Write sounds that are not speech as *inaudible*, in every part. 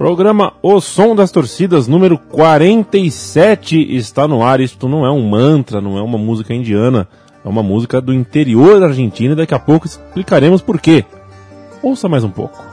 Programa O Som das Torcidas, número 47, está no ar. Isto não é um mantra, não é uma música indiana, é uma música do interior da Argentina e daqui a pouco explicaremos por quê. Ouça mais um pouco.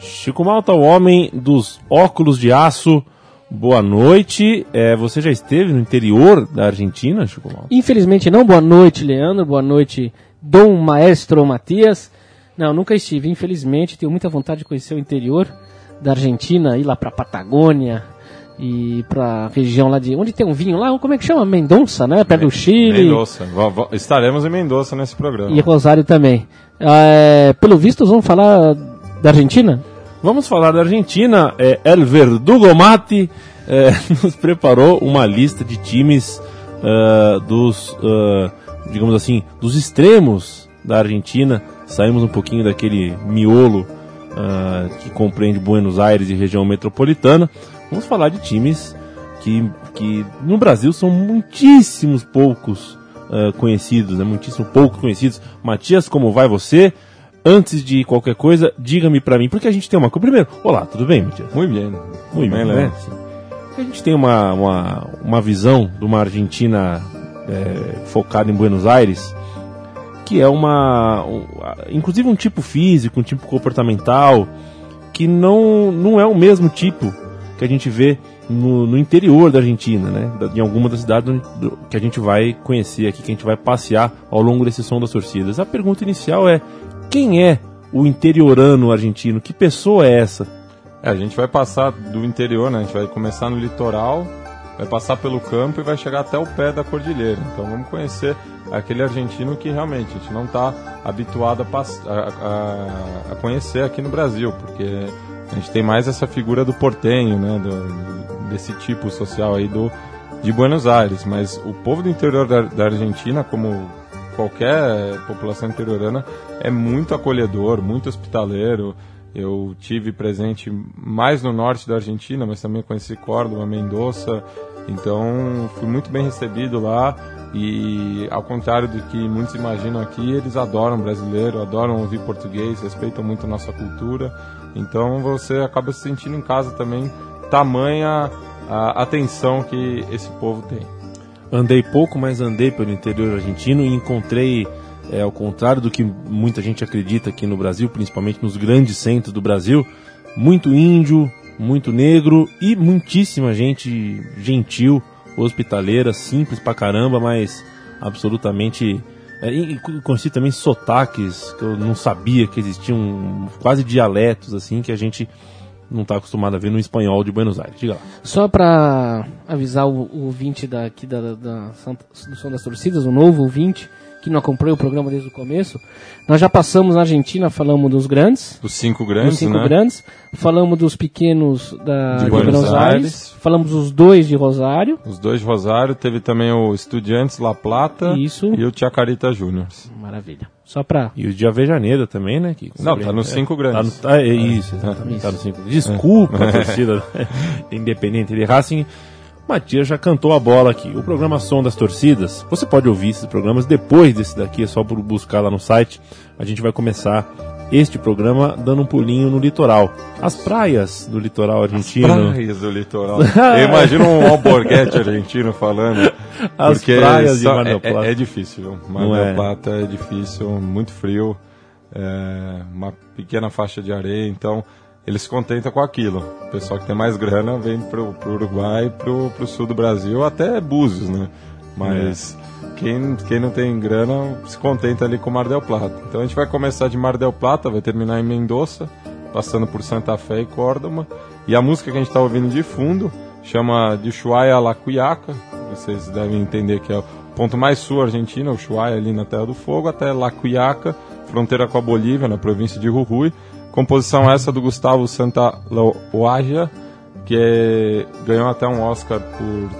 Chico Malta, o homem dos óculos de aço. Boa noite. É, você já esteve no interior da Argentina, Chico? Infelizmente não. Boa noite, Leandro. Boa noite, Dom Maestro Matias. Não, nunca estive. Infelizmente, tenho muita vontade de conhecer o interior da Argentina, ir lá pra Patagônia e pra região lá de. Onde tem um vinho lá? Como é que chama? Mendonça, né? Perto do Chile. Vo- Estaremos em Mendoza nesse programa. E Rosário também. É, pelo visto, vamos falar da Argentina? Vamos falar da Argentina. É, El Verdugo Mate é, *laughs* nos preparou uma lista de times ah, dos, ah, digamos assim, dos extremos da Argentina. Saímos um pouquinho daquele miolo ah, que compreende Buenos Aires e região metropolitana. Vamos falar de times que, que no Brasil são muitíssimos poucos conhecidos, né? Muitíssimo pouco conhecidos. Matias, como vai você? Antes de qualquer coisa, diga-me pra mim, porque a gente tem uma coisa. Primeiro, olá, tudo bem, Matias? Muito bem. Muito bem, né? Sim. A gente tem uma, uma, uma visão de uma Argentina é, focada em Buenos Aires, que é uma. um- inclusive um tipo físico, um tipo comportamental, que não, não é o mesmo tipo que a gente vê no, no interior da Argentina, né? Da- Em alguma das cidades onde- do- que a gente vai conhecer aqui, que a gente vai passear ao longo desse som das torcidas. A pergunta inicial é: quem é o interiorano argentino? Que pessoa é essa? É, a gente vai passar do interior, né? A gente vai começar no litoral, vai passar pelo campo e vai chegar até o pé da cordilheira. Então vamos conhecer aquele argentino que realmente a gente não está habituado a, a- a conhecer aqui no Brasil, porque a gente tem mais essa figura do portenho, né? Do- desse tipo social aí do, de Buenos Aires. Mas o povo do interior da, da Argentina, como qualquer população interiorana, é muito acolhedor, muito hospitaleiro. Eu tive presente mais no norte da Argentina, mas também conheci Córdoba, Mendoza. Então fui muito bem recebido lá e ao contrário do que muitos imaginam aqui, eles adoram brasileiro, adoram ouvir português, respeitam muito a nossa cultura. Então você acaba se sentindo em casa também, tamanha a atenção que esse povo tem. Andei pouco, mas andei pelo interior argentino e encontrei, é, ao contrário do que muita gente acredita aqui no Brasil, principalmente nos grandes centros do Brasil, muito índio, muito negro e muitíssima gente gentil, hospitaleira, simples pra caramba, mas absolutamente. É, e conheci também sotaques que eu não sabia que existiam, quase dialetos assim que a gente não está acostumado a ver no espanhol de Buenos Aires. Diga lá. Só para avisar o, o ouvinte daqui da, da Santa- do Som das Torcidas, o novo ouvinte, que não acompanhou o programa desde o começo, nós já passamos na Argentina, falamos dos grandes, Os cinco dos grandes, cinco né? grandes, falamos dos pequenos da, De de, Buenos Buenos, Aires, Aires. falamos dos dois de Rosário, Os dois de Rosário, teve também o Estudiantes La Plata Isso. e o Chacarita Júnior. maravilha. Só para E o de Avejaneira também, né? Que Não, tá nos cinco grandes. Tá no, tá, é isso, exatamente. Tá nos cinco. Desculpa a *laughs* torcida independente de Racing. Matias já cantou a bola aqui. O programa Som das Torcidas. Você pode ouvir esses programas depois desse daqui, é só por buscar lá no site. A gente vai começar este programa dando um pulinho no litoral. As praias do litoral argentino. Praias do litoral. *laughs* Eu imagino um alborguete argentino falando. *laughs* As praias de Mar del é- é, Plata. é difícil, viu? Mar del é? Plata é difícil, muito frio, é, uma pequena faixa de areia, então eles se contentam com aquilo. O pessoal que tem mais grana vem pro, pro Uruguai, pro, pro sul do Brasil, até Búzios, né? Mas É. quem, quem não tem grana se contenta ali com Mar del Plata. Então a gente vai começar de Mar del Plata, vai terminar em Mendoza, passando por Santa Fé e Córdoba. E a música que a gente está ouvindo de fundo chama de Ushuaia La Cuyaca. Vocês devem entender que é o ponto mais sul argentino, Ushuaia ali na Terra do Fogo, até La Cuyaca, fronteira com a Bolívia, na província de Jujuy. Composição essa do Gustavo Santa Loaja, que é- ganhou até um Oscar por,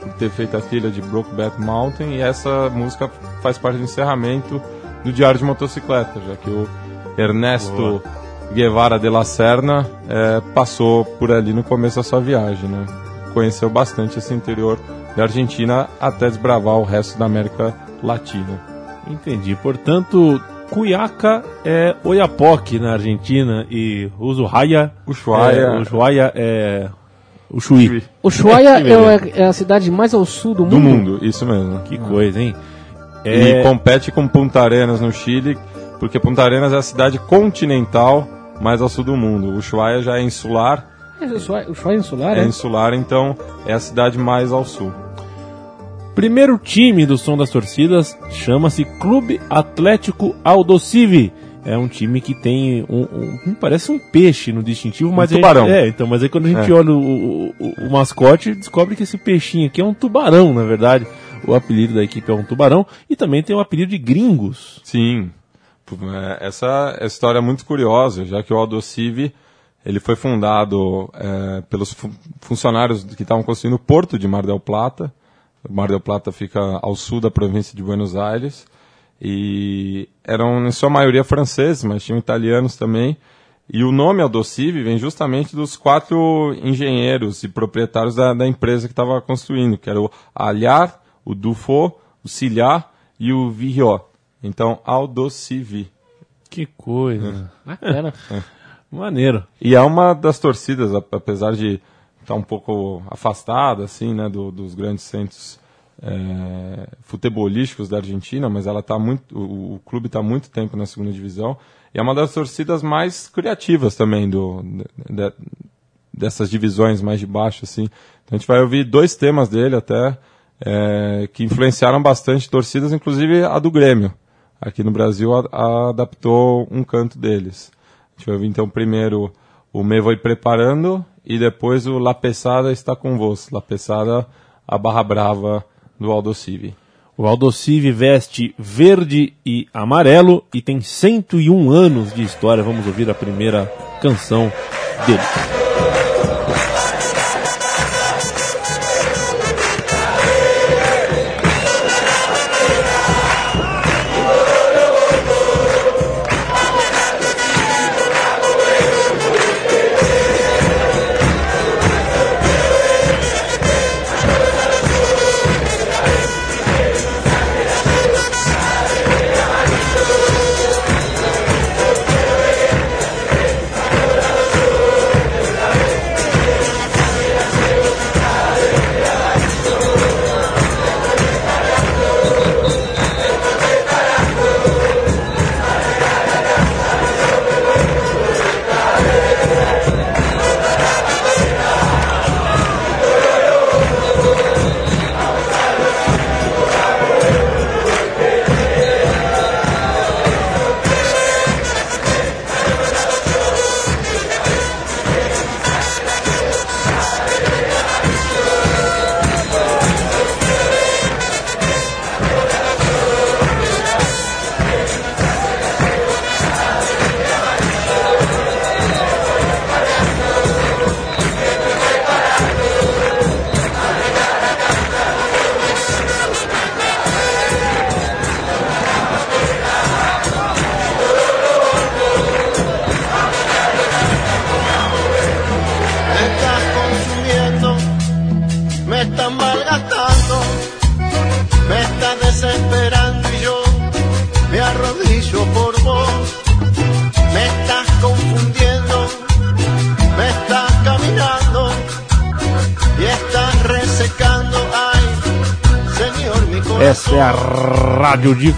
por ter feito a trilha de Brokeback Mountain. E essa música faz parte do encerramento do Diário de Motocicleta, já que o Ernesto Guevara de la Serna eh, passou por ali no começo da sua viagem, né? Conheceu bastante esse interior da Argentina até desbravar o resto da América Latina. Entendi. Portanto, Cuyaca é Oiapoque na Argentina e Ushuaia. Ushuaia. É, Ushuaia é. O Chuí. Ushuaia é, é a cidade mais ao sul do mundo. Do mundo, isso mesmo. Que coisa, hein? E É, compete com Punta Arenas no Chile, porque Punta Arenas é a cidade continental mais ao sul do mundo. Ushuaia já é insular, É, Ushuaia, Ushuaia insular, é é? insular, então é a cidade mais ao sul. Primeiro time do Som das Torcidas chama-se Clube Atlético Aldosivi. É um time que tem um, um- um- parece um peixe no distintivo, mas a gente- tubarão. é, então, mas aí quando a gente É. olha o, o- o- mascote, descobre que esse peixinho aqui é um tubarão, na verdade. O apelido da equipe é um tubarão e também tem o apelido de gringos. Sim, é, essa é história muito curiosa, já que o Aldo Civi ele foi fundado é, pelos fu- funcionários que estavam construindo o porto de Mar del Plata. Mar del Plata fica ao sul da província de Buenos Aires e eram em sua maioria franceses, mas tinham italianos também. E o nome Aldocive vem justamente dos quatro engenheiros e proprietários da, da empresa que estava construindo, que era o Alhar, o Dufo, o Cilhar e o Virriot. Então, Aldocive. Que coisa. Bacana. Maneiro. E é uma das torcidas, apesar de estar um pouco afastada, assim, né, do- dos grandes centros é, futebolísticos da Argentina, mas ela tá muito, o, o clube está muito tempo na segunda divisão. E é uma das torcidas mais criativas também do, de- de- dessas divisões mais de baixo, assim. Então a gente vai ouvir dois temas dele até, é, que influenciaram bastante torcidas, inclusive a do Grêmio. Aqui no Brasil a- a- adaptou um canto deles. A gente vai ouvir então primeiro o Me Voy Preparando e depois o La Pesada está com vos. La Pesada, a Barra Brava do Aldo Civi. O Aldocive veste verde e amarelo e tem 101 anos de história. Vamos ouvir a primeira canção dele.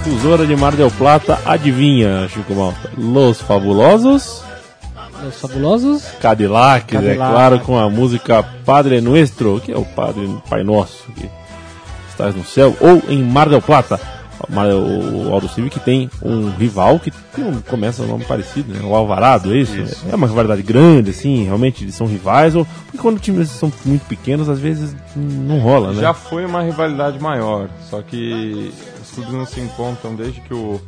Radiodifusora de Mar del Plata. Adivinha, Chico Malta? Los Fabulosos Os fabulosos. Cadillacs, é Cadillac. claro, com a música Padre Nuestro, que é o Padre Pai Nosso, que estás no céu, ou em Mar del Plata. O Aldo Civi que tem um rival que tem um, começa um nome parecido, né? O Alvarado, é isso? É uma rivalidade grande, assim, realmente eles são rivais, ou porque quando times são muito pequenos, às vezes não rola, né? Já foi uma rivalidade maior, só que clubes não se encontram desde que o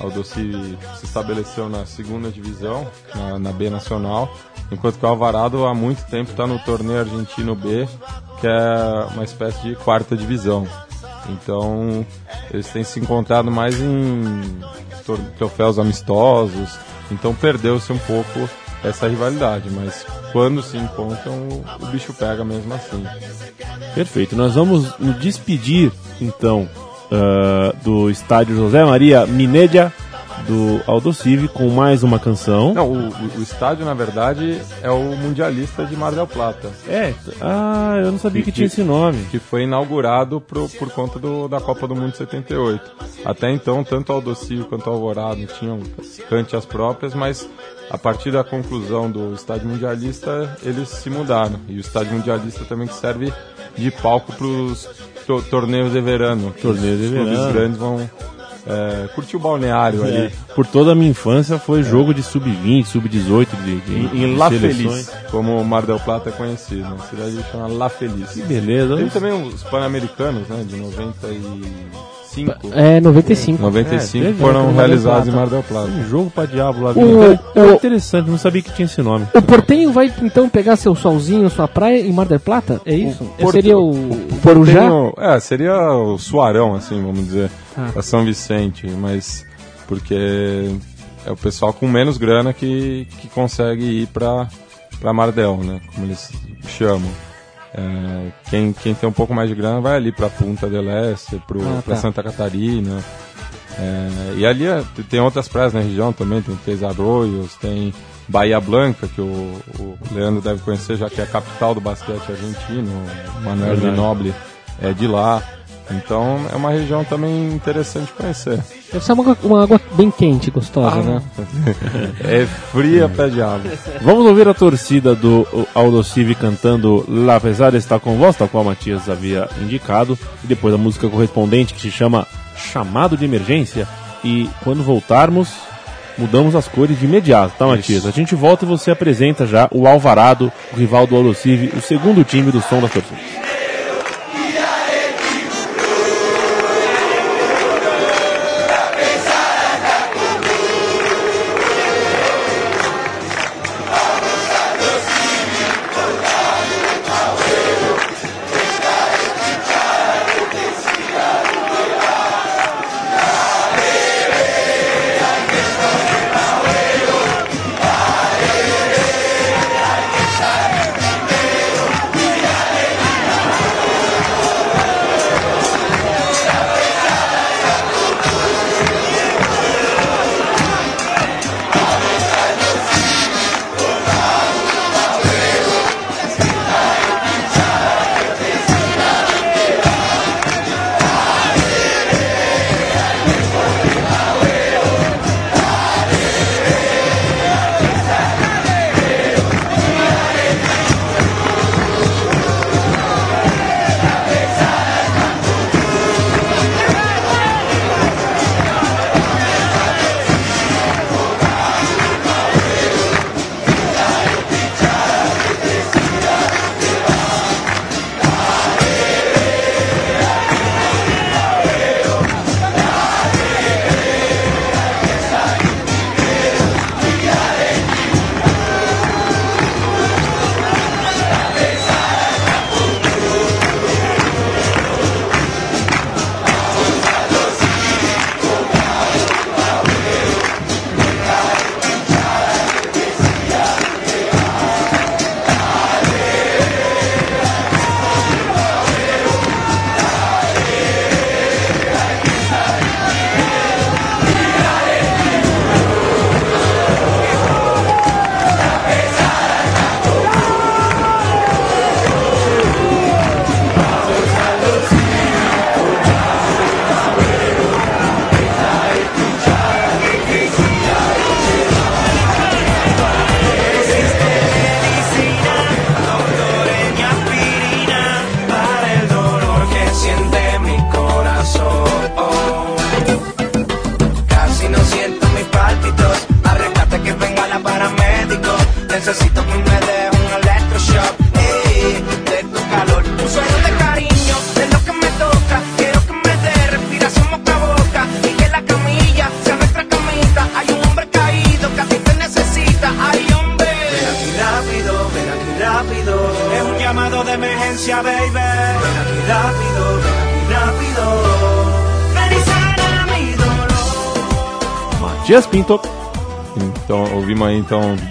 Aldocivi se estabeleceu na segunda divisão, na, na B Nacional, enquanto que o Alvarado há muito tempo está no torneio argentino B, que é uma espécie de quarta divisão. Então, eles têm se encontrado mais em troféus amistosos, então perdeu-se um pouco essa rivalidade, mas quando se encontram, o bicho pega mesmo assim. Perfeito. Nós vamos nos despedir, então, uh, do estádio José Maria Minedia do Aldo Civi com mais uma canção. Não, o, o, estádio, na verdade, é o Mundialista de Mar del Plata. É? Ah, eu não sabia que, que tinha esse nome. Que foi inaugurado pro, por conta do, da Copa do Mundo 78. Até então, tanto o Aldo Civi quanto o Alvorado tinham cantias próprias, mas a partir da conclusão do estádio mundialista, eles se mudaram. E o estádio mundialista também serve de palco para os to torneios de verano. Torneios de verano. Os grandes vão é, curtir o balneário é. ali. Por toda a minha infância foi jogo de sub-20, sub-18 de, de, em, La Feliz, como o Mar del Plata é conhecido. A cidade chama La Feliz. Que beleza. Tem também os Pan-Americanos, né, de 90 e 95. É, 95. 95 é, foram realizados em Mar del Plata. Um jogo pra diabo lá. O, é, o, interessante, não sabia que tinha esse nome. O Portenho vai então pegar seu solzinho, sua praia em Mar del Plata? É isso? O seria o, o Porujá? É, seria o Suarão, assim, vamos dizer, ah. São Vicente, mas porque é o pessoal com menos grana que, que consegue ir pra, pra Mardel, né? Como eles chamam. É, quem, quem tem um pouco mais de grana vai ali para Punta del Este, para ah, tá. Santa Catarina. É, e ali é, tem outras praias na região também, tem Três Arroios, tem Bahia Blanca, que o, o, Leandro deve conhecer, já que é a capital do basquete argentino, o Manuel de Noble é de lá. Então é uma região também interessante de conhecer. Deve ser uma, uma água bem quente, gostosa, ah, né? *laughs* é fria pé de água. Vamos ouvir a torcida do Aldo Civi cantando La Pesada está com voz, tal qual o Matias havia indicado. E depois a música correspondente que se chama Chamado de Emergência. E quando voltarmos, mudamos as cores de imediato, tá, Matias? Isso. A gente volta e você apresenta já o Alvarado, o rival do Aldo Civi, o segundo time do som da torcida.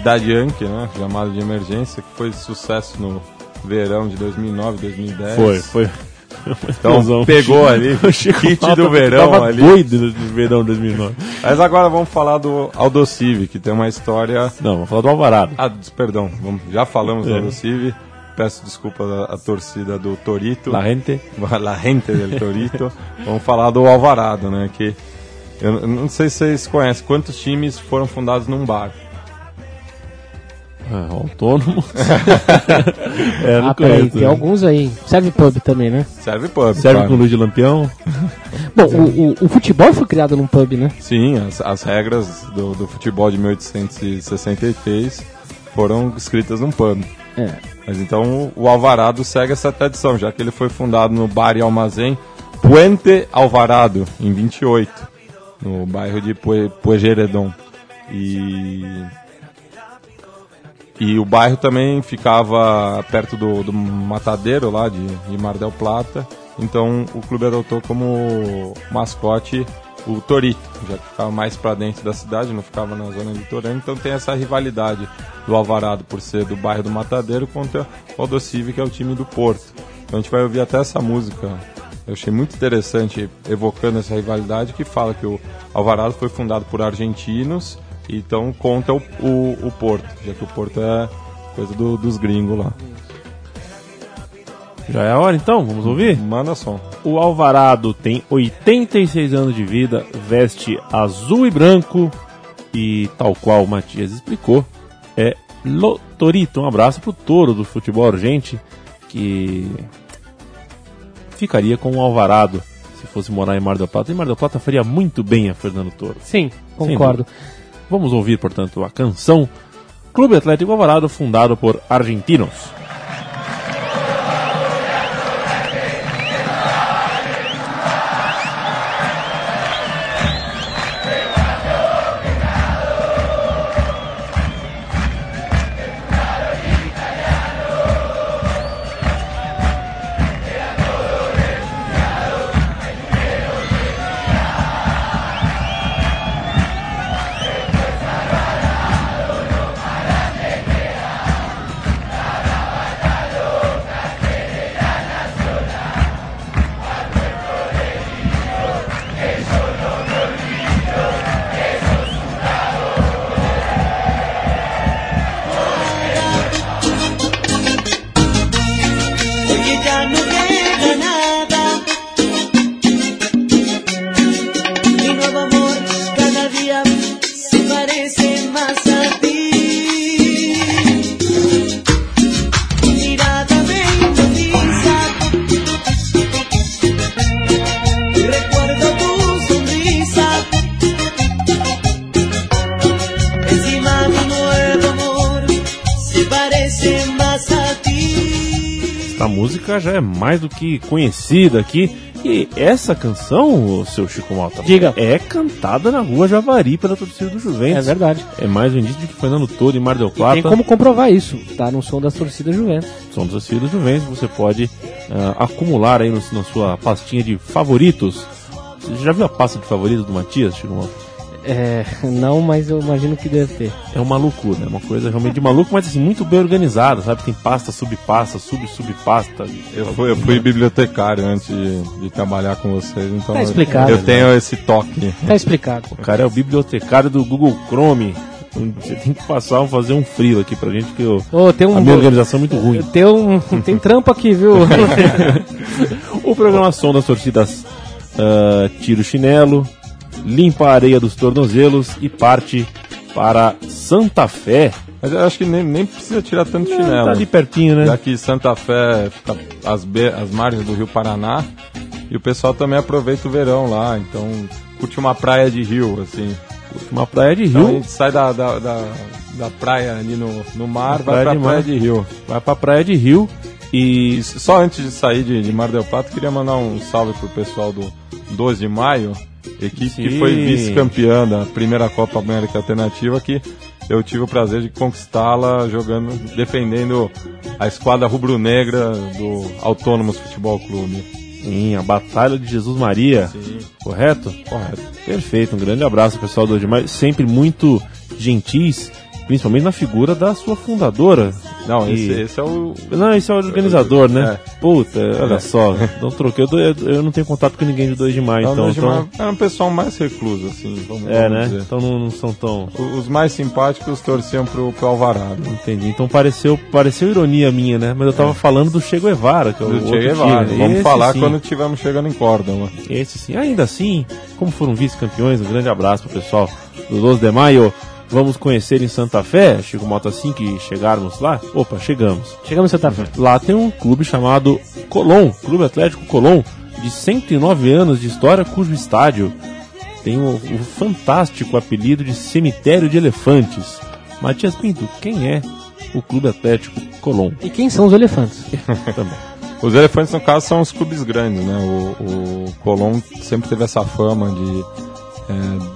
Da Yankee, né? Chamado de emergência, que foi sucesso no verão de 2009, 2010. Foi, foi. Então pegou *laughs* ali O Chico kit do verão tava ali. doido no verão de 2009. Mas agora vamos falar do Aldocive, que tem uma história. Não, vamos falar do Alvarado. Ah, perdão, vamos- já falamos do É. Aldocive. Peço desculpas à, à torcida do Torito. La gente. La gente del Torito. *laughs* vamos falar do Alvarado, né? Que eu não sei se vocês conhecem quantos times foram fundados num bar. Ah, autônomo. *laughs* é, não Ah, tem né? alguns aí. Serve pub também, né? Serve pub. Serve claro. com luz de lampião. Bom, o, o, o futebol foi criado num pub, né? Sim, as, as regras do, do futebol de 1863 foram escritas num pub. É. Mas então o Alvarado segue essa tradição, já que ele foi fundado no bar e armazém Puente Alvarado, em 28, no bairro de Pue- Pueyrredon. E, e o bairro também ficava perto do, do matadeiro lá de, de Mar del Plata, então o clube adotou como mascote o Torito, já que ficava mais para dentro da cidade, não ficava na zona litorânea, então tem essa rivalidade do Alvarado por ser do bairro do Matadeiro contra o Aldocive, que é o time do Porto. Então a gente vai ouvir até essa música. Eu achei muito interessante, evocando essa rivalidade, que fala que o Alvarado foi fundado por argentinos, então contra o, o, o Porto, já que o Porto é coisa do- dos gringos lá. Já é a hora então? Vamos ouvir? Manda som. O Alvarado tem 86 anos de vida, veste azul e branco e, tal qual o Matias explicou, é Lo Torito. Um abraço pro touro do futebol urgente que ficaria com o Alvarado se fosse morar em Mar del Plata. E Mar del Plata faria muito bem a Fernando Toro. Sim, concordo. Vamos ouvir, portanto, a canção Clube Atlético Alvarado, fundado por argentinos. Música já é mais do que conhecida aqui. E essa canção, o seu Chico Malta, Diga. é cantada na rua Javari pela torcida do É Juventus. verdade. É mais um indício de que Fernando Toro e Mar del E Plata tem como comprovar isso, tá? No som das torcidas Juventus. são torcidas do Juventus. Você pode ah, acumular aí no- na sua pastinha de favoritos. Você já viu a pasta de favoritos do Matias, Chico Malta? É, não, mas eu imagino que deve ter. É uma loucura, é uma coisa realmente de maluco, mas assim, muito bem organizada, sabe? Tem pasta, subpasta, sub-subpasta. Eu fui, eu fui bibliotecário antes de, de trabalhar com vocês, então Tá explicado. eu tenho esse toque. Tá explicado. O cara é o bibliotecário do Google Chrome. Você tem que passar, fazer um frio aqui pra gente, que eu, Ô, tem um. a minha organização é muito ruim. *laughs* Tem um. Tem trampo aqui, viu? *laughs* O programa Som das Torcidas ah, tira o chinelo, limpa a areia dos tornozelos e parte para Santa Fé. Mas eu acho que nem, nem precisa tirar tanto Tá chinelo. ali pertinho, né? Que Santa Fé fica às, be- às margens do Rio Paraná. E o pessoal também aproveita o verão lá, então curte uma praia de rio, assim. Uma praia de Então a rio, gente sai da, da, da, da praia ali no, no mar, vai praia pra de praia mar. de rio. vai pra praia de rio e E só antes de sair de, de Mar del Plata, queria mandar um salve pro pessoal do 12 de maio, equipe que Sim. foi vice-campeã da primeira Copa América Alternativa, que eu tive o prazer de conquistá-la jogando, defendendo a esquadra rubro-negra do Autônomos Futebol Clube. Sim, a Batalha de Jesus Maria, Sim, correto? correto. Perfeito, um grande abraço pessoal do Demais, sempre muito gentis, principalmente na figura da sua fundadora. Não, esse, esse é o. Não, esse é o organizador, né? É. Puta, olha É. só, não troquei. Eu, dou- eu não tenho contato com ninguém de 2 de maio, então. não, então Era um pessoal mais recluso, assim, vamos, é, vamos né? dizer. Então não, não são tão. Os mais simpáticos torciam pro, pro Alvarado. Entendi. Então pareceu, pareceu ironia minha, né? Mas eu tava falando do Che Guevara, que é o Do outro Che Guevara. time. Vamos Esse falar sim. quando estivermos chegando em Córdoba. Esse sim. Ainda assim, como foram vice-campeões, um grande abraço pro pessoal do 12 de maio. Vamos conhecer em Santa Fé, Chico Mota, assim que chegarmos lá. Opa, chegamos. Chegamos em Santa Fé. Lá tem um clube chamado Colom, Clube Atlético Colom, de 109 anos de história, cujo estádio tem o, o fantástico apelido de Cemitério de Elefantes. Matias Pinto, quem é o Clube Atlético Colom? E quem são os elefantes? *laughs* Também. Os elefantes, no caso, são os clubes grandes, né? O, o Colón sempre teve essa fama de é,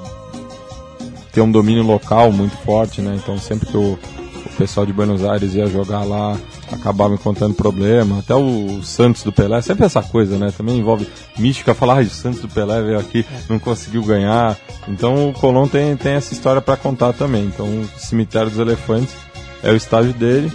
ter um domínio local muito forte, né? Então, sempre que o, o pessoal de Buenos Aires ia jogar lá, acabava encontrando problema. Até o Santos do Pelé, sempre essa coisa, né? Também envolve mística, falar, ah, o Santos do Pelé veio aqui, não conseguiu ganhar. Então, o Colón tem, tem essa história para contar também. Então, o Cemitério dos Elefantes é o estádio dele.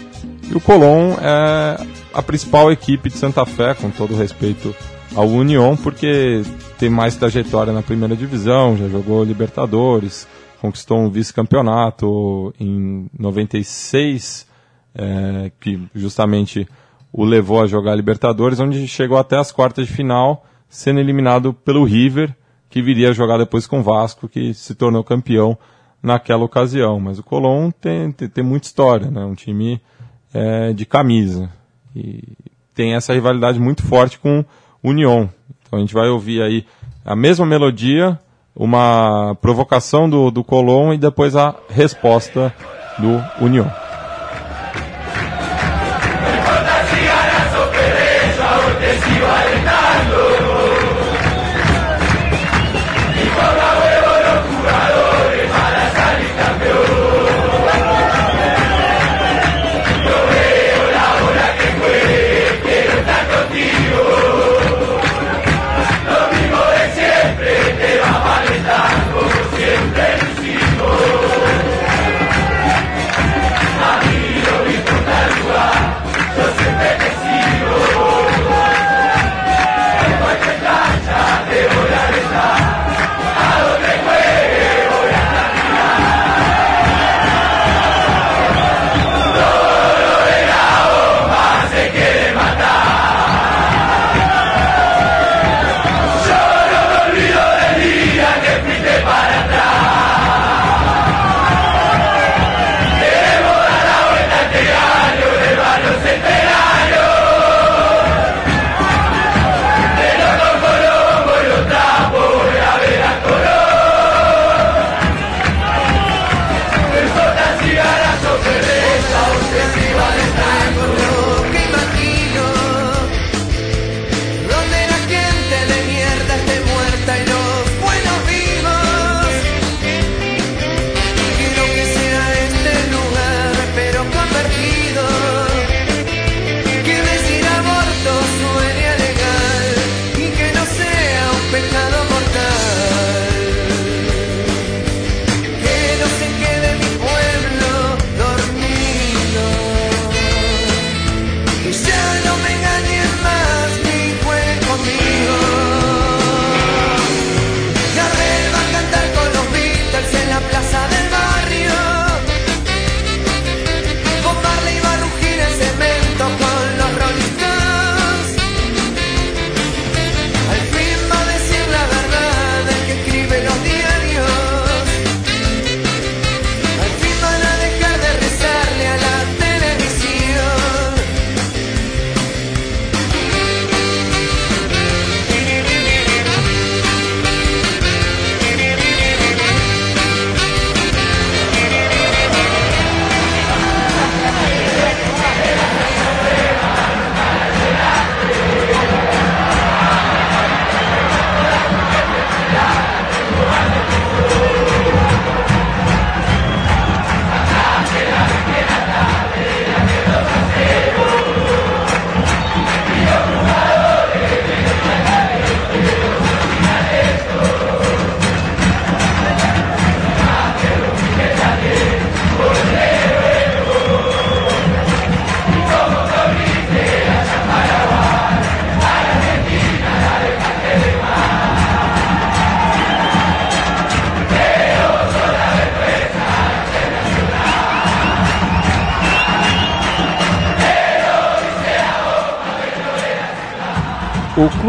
E o Colón é a principal equipe de Santa Fé, com todo respeito ao União, porque tem mais trajetória na primeira divisão, já jogou Libertadores, conquistou um vice-campeonato em 96, é, que justamente o levou a jogar Libertadores, onde chegou até as quartas de final, sendo eliminado pelo River, que viria a jogar depois com o Vasco, que se tornou campeão naquela ocasião. Mas o Colón tem, tem, tem muita história, né? Um time é, de camisa. E tem essa rivalidade muito forte com o União. Então a gente vai ouvir aí a mesma melodia, uma provocação do, do Colón e depois a resposta do União.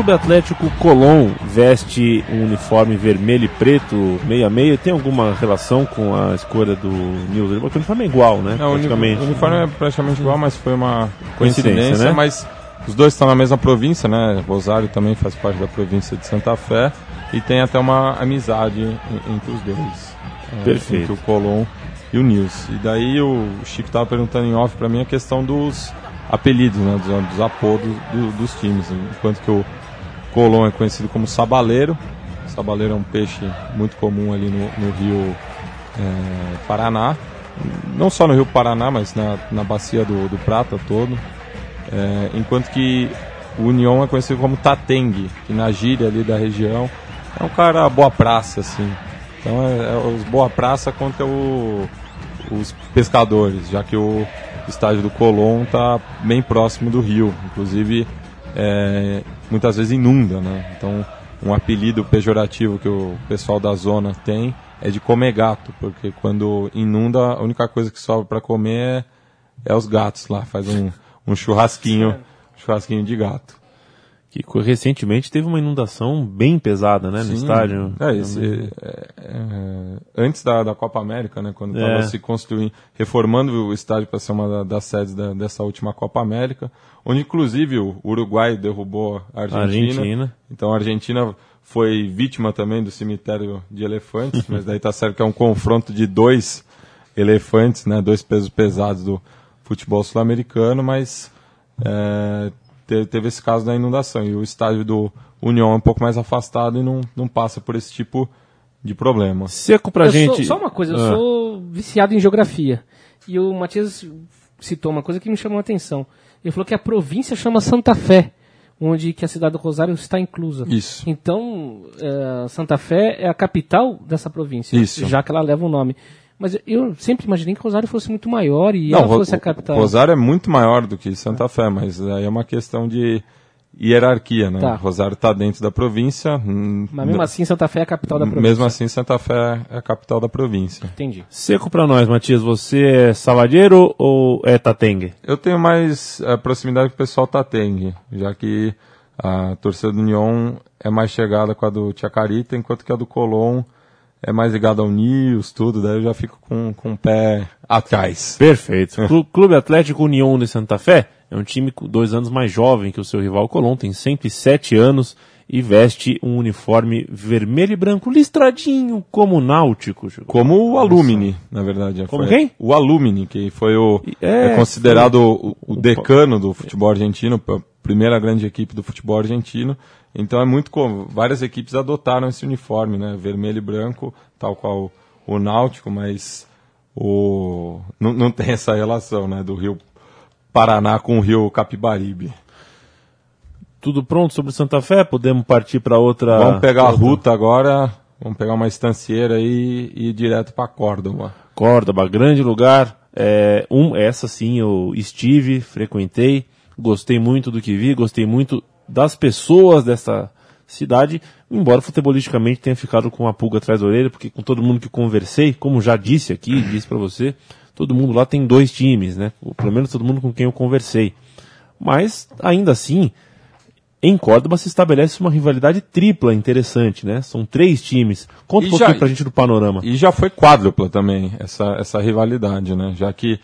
Clube Atlético Colón veste um uniforme vermelho e preto, meia meia. Tem alguma relação com a escolha do Nilson? Porque o uniforme é igual, né? Não, praticamente. O uniforme é praticamente igual, mas foi uma Coincidência, coincidência, né? mas os dois estão na mesma província, né? Rosário também faz parte da província de Santa Fé e tem até uma amizade en- entre os dois. É, Perfeito. Entre o Colom e o Nils. E daí o Chico estava perguntando em off para mim a questão dos apelidos, né? Dos, dos apodos do- dos times. Enquanto que o Colom é conhecido como sabaleiro. Sabaleiro é um peixe muito comum ali no, no rio é, Paraná. Não só no rio Paraná, mas na, na bacia do, do Prata todo. É, enquanto que o União é conhecido como Tatengue, que na gíria ali da região é um cara boa praça, assim. Então é, é os boa praça contra o- os pescadores, já que o estádio do Colón está bem próximo do rio. Inclusive, é, muitas vezes inunda, né? Então, um apelido pejorativo que o pessoal da zona tem é de comer gato, porque quando inunda, a única coisa que sobra para comer é, é os gatos lá. Faz um, um churrasquinho, churrasquinho de gato. Que recentemente teve uma inundação bem pesada, né? No Sim. estádio. É, esse, é, é, antes da, da Copa América, né, quando É. estava se construindo, reformando o estádio para ser uma da- das sedes da- dessa última Copa América, onde inclusive o Uruguai derrubou a Argentina. Argentina. Então a Argentina foi vítima também do cemitério de elefantes, mas daí tá certo que é um confronto de dois elefantes, né, dois pesos pesados do futebol sul-americano, mas é, te- teve esse caso da inundação. E o estádio do União é um pouco mais afastado e não, não passa por esse tipo de problema. Seco pra Eu gente. sou- só uma coisa, eu Ah. sou viciado em geografia. E o Matias citou uma coisa que me chamou a atenção. Ele falou que a província chama Santa Fé, onde que a cidade do Rosário está inclusa. Isso. Então, eh, Santa Fé é a capital dessa província, Isso. já que ela leva o nome. Mas eu sempre imaginei que Rosário fosse muito maior e ela Ro- fosse a capital. Rosário é muito maior do que Santa Fé, mas aí é uma questão de hierarquia, né? Tá. Rosário está dentro da província. hum, Mas mesmo assim, Santa Fé é a capital da província. Mesmo assim, Santa Fé é a capital da província. Entendi. Seco pra nós, Matias. Você é Salvadeiro ou é Tatengue? Eu tenho mais eh, proximidade com o pessoal Tatengue, já que a torcida do União é mais chegada com a do Chacarita, enquanto que a do Colón é mais ligada ao Nils, tudo, daí eu já fico com, com o pé atrás. Perfeito. *laughs* Clu- Clube Atlético União de Santa Fé é um time com dois anos mais jovem que o seu rival Colón, tem 107 anos e veste um uniforme vermelho e branco listradinho como náutico. Chico. Como o Alumni, na verdade. Como Foi quem? O Alumni, que foi o É, é, considerado o, o o- decano do futebol argentino, a primeira grande equipe do futebol argentino. Então é muito comum. Várias equipes adotaram esse uniforme, né? Vermelho e branco, tal qual o Náutico, mas o não, não tem essa relação, né? Do Rio Paraná com o Rio Capibaribe. Tudo pronto sobre Santa Fé? Podemos partir para outra. Vamos pegar a outra- ruta agora, vamos pegar uma estancieira aí e ir direto para Córdoba. Córdoba, grande lugar. É, um, essa sim eu estive, frequentei, gostei muito do que vi, gostei muito das pessoas dessa cidade, embora futebolisticamente tenha ficado com a pulga atrás da orelha, porque com todo mundo que conversei, como já disse aqui, disse para você, todo mundo lá tem dois times, né? Ou Pelo menos todo mundo com quem eu conversei. Mas, ainda assim, em Córdoba se estabelece uma rivalidade tripla interessante, né? São três times. Conta E um pouquinho já- pra gente do panorama. E já foi quádrupla também, essa, essa rivalidade, né? Já que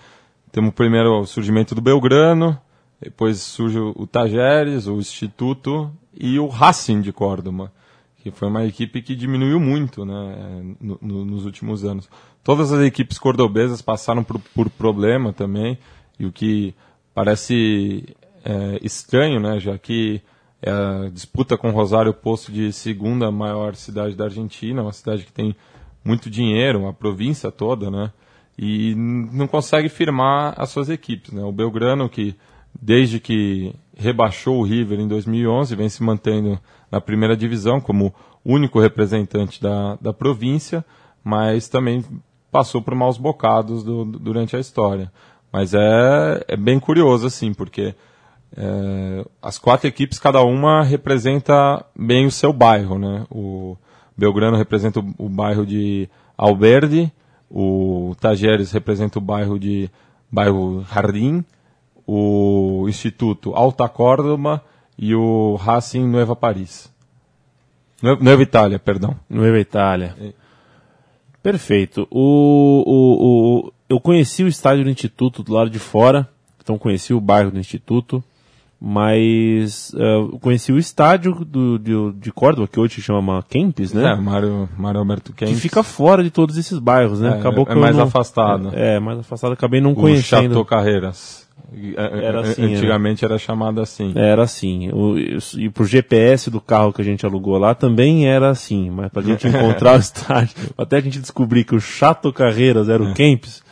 temos primeiro o surgimento do Belgrano, depois surge o o Tajeres, o Instituto e o Racing de Córdoba, que foi uma equipe que diminuiu muito né, no- no- nos últimos anos. Todas as equipes cordobesas passaram por, por problema também, e o que parece é, estranho, né, já que é a disputa com Rosário, posto de segunda maior cidade da Argentina, uma cidade que tem muito dinheiro, uma província toda, né? E não consegue firmar as suas equipes, né? O Belgrano, que desde que rebaixou o River em 2011, vem se mantendo na primeira divisão como único representante da, da província, mas também passou por maus bocados do- durante a história. Mas é, é bem curioso, assim, porque é, as quatro equipes, cada uma representa bem o seu bairro, né? O Belgrano representa o, o bairro de Alberdi, o Tajeres representa o bairro de bairro Jardim, o Instituto Alta Córdoba e o Racing Nueva Paris. Nue- Nueva Itália, perdão. Nueva Itália. É. Perfeito. O, o, o, eu conheci o estádio do Instituto do lado de fora, então conheci o bairro do Instituto, mas eu conheci o estádio do, de, de Córdoba, que hoje se chama Kempis, né? É, Mário, Mário Alberto que Kempis. fica fora de todos esses bairros, né? É, Acabou é que eu mais não- afastado. É, mais afastado, acabei não o conhecendo. Chateau Carreiras. É, Era é, assim, Antigamente era chamado assim. Era assim. O, e pro GPS do carro que a gente alugou lá também era assim. Mas pra gente *laughs* encontrar o estádio, até a gente descobrir que o Chato Carreiras era o Kempis,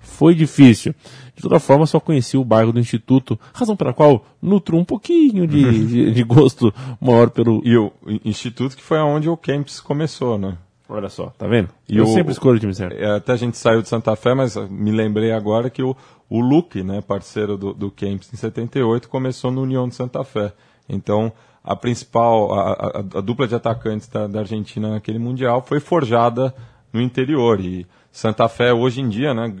foi difícil. De toda forma, só conheci o bairro do Instituto, razão pela qual nutro um pouquinho de, *laughs* de, de gosto maior pelo. E o Instituto que foi aonde o Kempis começou, né? Olha só, tá vendo? E Eu o- sempre escolho o time certo. É, Até a gente saiu de Santa Fé, mas me lembrei agora que o, o Luke, né, parceiro do, do Kempis em 78, começou no União de Santa Fé. Então, a principal, a, a- a dupla de atacantes da, da Argentina naquele Mundial foi forjada no interior. E Santa Fé, hoje em dia, né,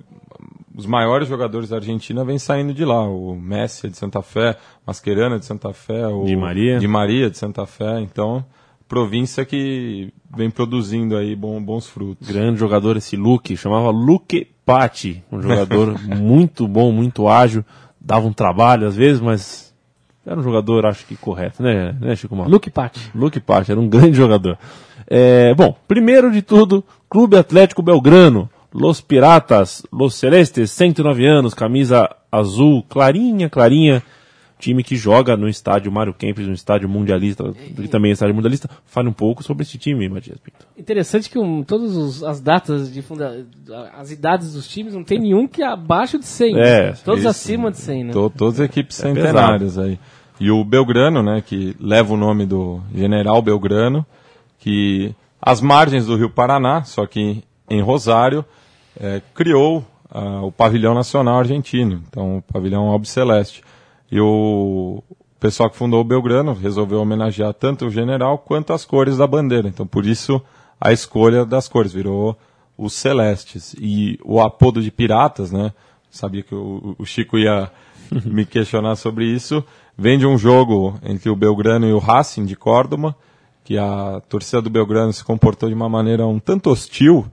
os maiores jogadores da Argentina vêm saindo de lá. O Messi é de Santa Fé, Mascherano é de Santa Fé, o Di Maria. Di Maria de Santa Fé. Então, província que vem produzindo aí bom- bons frutos. grande jogador esse Luke, chamava Luke Patti, um jogador *laughs* muito bom, muito ágil, dava um trabalho às vezes, mas era um jogador, acho que correto, né, né Chico Mal? Luke Patti. Luke Patti, era um *laughs* grande jogador. É, bom, primeiro de tudo, Clube Atlético Belgrano, Los Piratas, Los Celestes, 109 anos, camisa azul, clarinha, clarinha, time que joga no estádio Mário Kempis, no estádio mundialista, que também é estádio mundialista. Fale um pouco sobre esse time, Matias Pinto. Interessante que um, todas as datas de funda as idades dos times não tem nenhum que é abaixo de 100. É, né? Todos isso. acima de 100, né? To- todas equipes É centenárias aí. E o Belgrano, né, que leva o nome do General Belgrano, que às margens do Rio Paraná, só que em Rosário, eh, criou ah, o pavilhão nacional argentino, então o pavilhão Albi Celeste. E o pessoal que fundou o Belgrano resolveu homenagear tanto o general quanto as cores da bandeira. Então por isso a escolha das cores virou os celestes. E o apodo de piratas, né? Sabia que o, o Chico ia *laughs* me questionar sobre isso. Vem de um jogo entre o Belgrano e o Racing de Córdoba, que a torcida do Belgrano se comportou de uma maneira um tanto hostil